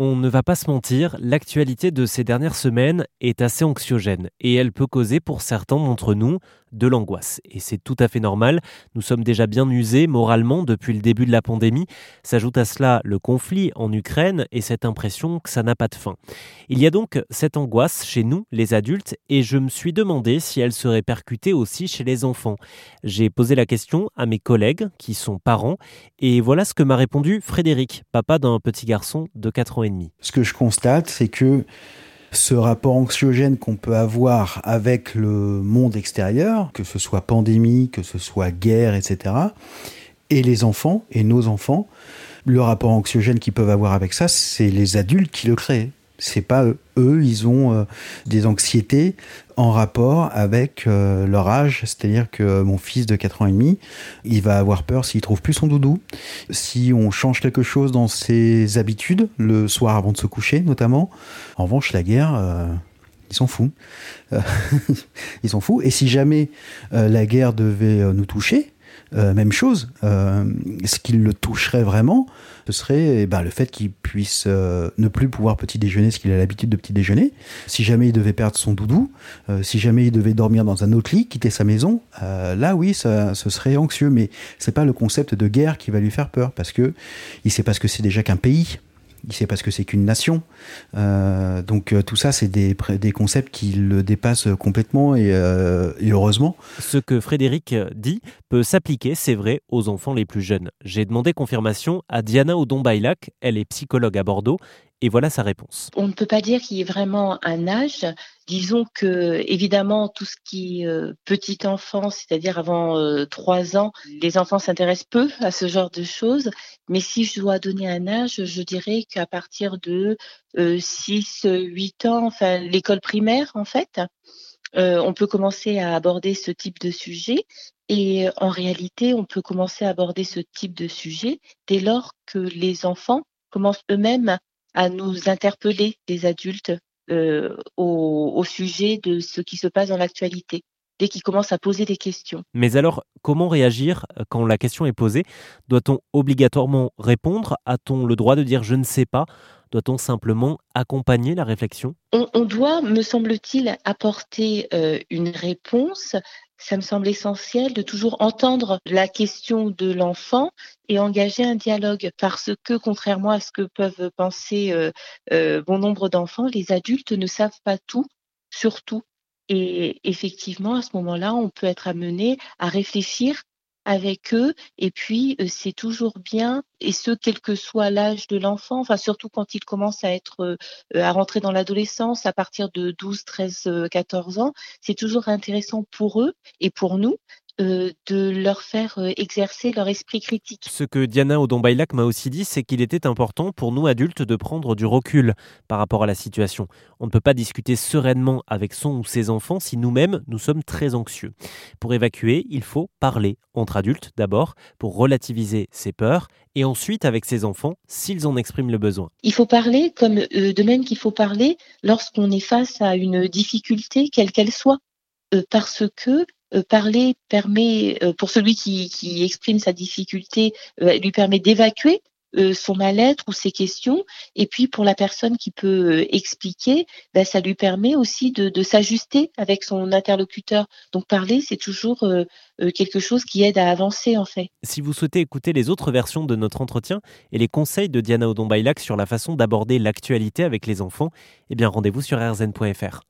On ne va pas se mentir, l'actualité de ces dernières semaines est assez anxiogène et elle peut causer pour certains d'entre nous de l'angoisse. Et c'est tout à fait normal, nous sommes déjà bien usés moralement depuis le début de la pandémie. S'ajoute à cela le conflit en Ukraine et cette impression que ça n'a pas de fin. Il y a donc cette angoisse chez nous, les adultes, et je me suis demandé si elle serait percutée aussi chez les enfants. J'ai posé la question à mes collègues qui sont parents et voilà ce que m'a répondu Frédéric, papa d'un petit garçon de 4 ans Ce que je constate, c'est que ce rapport anxiogène qu'on peut avoir avec le monde extérieur, que ce soit pandémie, que ce soit guerre, etc., et les enfants, et nos enfants, le rapport anxiogène qu'ils peuvent avoir avec ça, c'est les adultes qui le créent c'est pas eux, ils ont euh, des anxiétés en rapport avec euh, leur âge. C'est-à-dire que mon fils de 4 ans et demi, il va avoir peur s'il trouve plus son doudou. Si on change quelque chose dans ses habitudes, le soir avant de se coucher notamment. En revanche, la guerre, euh, ils sont fous. ils sont fous. Et si jamais la guerre devait nous toucher, euh, même chose. Euh, ce qui le toucherait vraiment, ce serait eh ben, le fait qu'il puisse euh, ne plus pouvoir petit déjeuner, ce qu'il a l'habitude de petit déjeuner. Si jamais il devait perdre son doudou, si jamais il devait dormir dans un autre lit, quitter sa maison, là oui, ce serait anxieux. Mais c'est pas le concept de guerre qui va lui faire peur, parce que il sait pas ce que c'est déjà qu'un pays il sait pas ce que c'est qu'une nation. Euh, donc euh, tout ça, c'est des, des concepts qui le dépassent complètement euh, et, heureusement. Ce que Frédéric dit peut s'appliquer, c'est vrai, aux enfants les plus jeunes. J'ai demandé confirmation à Diana Odon-Bailac, elle est psychologue à Bordeaux et voilà sa réponse. On ne peut pas dire qu'il y ait vraiment un âge. Disons que, évidemment, tout ce qui est euh, petite enfance, c'est-à-dire avant euh, ans, les enfants s'intéressent peu à ce genre de choses. Mais si je dois donner un âge, je dirais qu'à partir de euh, 6, 8 ans, enfin l'école primaire, en fait, euh, on peut commencer à aborder ce type de sujet. Et en réalité, on peut commencer à aborder ce type de sujet dès lors que les enfants commencent eux-mêmes à nous interpeller, les adultes, euh, au, au sujet de ce qui se passe dans l'actualité dès qu'ils commencent à poser des questions. Mais alors, comment réagir quand la question est posée? Doit-on obligatoirement répondre? A-t-on le droit de dire je ne sais pas doit-on simplement accompagner la réflexion? On, doit, me semble-t-il, apporter euh, une réponse. Ça me semble essentiel de toujours entendre la question de l'enfant et engager un dialogue parce que, contrairement à ce que peuvent penser euh, euh, bon nombre d'enfants, les adultes ne savent pas tout, surtout. Et effectivement, à ce moment-là, on peut être amené à réfléchir avec eux. Et puis, euh, c'est toujours bien, et ce, quel que soit l'âge de l'enfant, enfin, surtout quand il commence à être, euh, à rentrer dans l'adolescence à partir de 12, 13, 14 ans, c'est toujours intéressant pour eux et pour nous euh, de leur faire euh, exercer leur esprit critique. Ce que Diana Odon-Bailac m'a aussi dit, c'est qu'il était important pour nous adultes de prendre du recul par rapport à la situation. On ne peut pas discuter sereinement avec son ou ses enfants si nous-mêmes nous sommes très anxieux. Pour évacuer, il faut parler entre adultes d'abord pour relativiser ses peurs et ensuite avec ses enfants s'ils en expriment le besoin. Il faut parler comme euh, de même qu'il faut parler lorsqu'on est face à une difficulté quelle qu'elle soit parce que parler permet, euh, pour celui qui, qui, exprime sa difficulté, euh, lui permet d'évacuer son mal-être ou ses questions. Et puis pour la personne qui peut expliquer, ben, ça lui permet aussi de, de s'ajuster avec son interlocuteur. Donc parler, c'est toujours quelque chose qui aide à avancer en fait. Si vous souhaitez écouter les autres versions de notre entretien et les conseils de Diana Odon-Bailac sur la façon d'aborder l'actualité avec les enfants, eh bien rendez-vous sur rzn.fr.